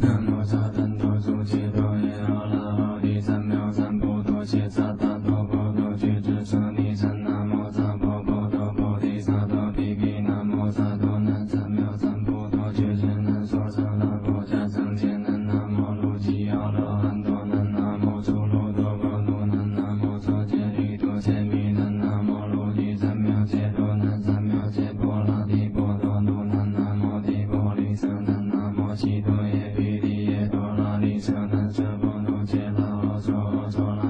南无飒哆哆瑟哆耶阿啰多帝三藐三菩提萨怛哆婆多俱胝舍利三那摩萨婆哆婆啚三多比尼那摩萨多那三藐三菩提俱坚难所三那摩迦僧坚难那摩卢吉阿啰诃多那那摩苏噜多罗多那那摩苏羯利多羯蜜那那摩卢地三藐界多那三藐界波罗提波陀多那那摩提波利三那那摩悉哆。啊怎么了。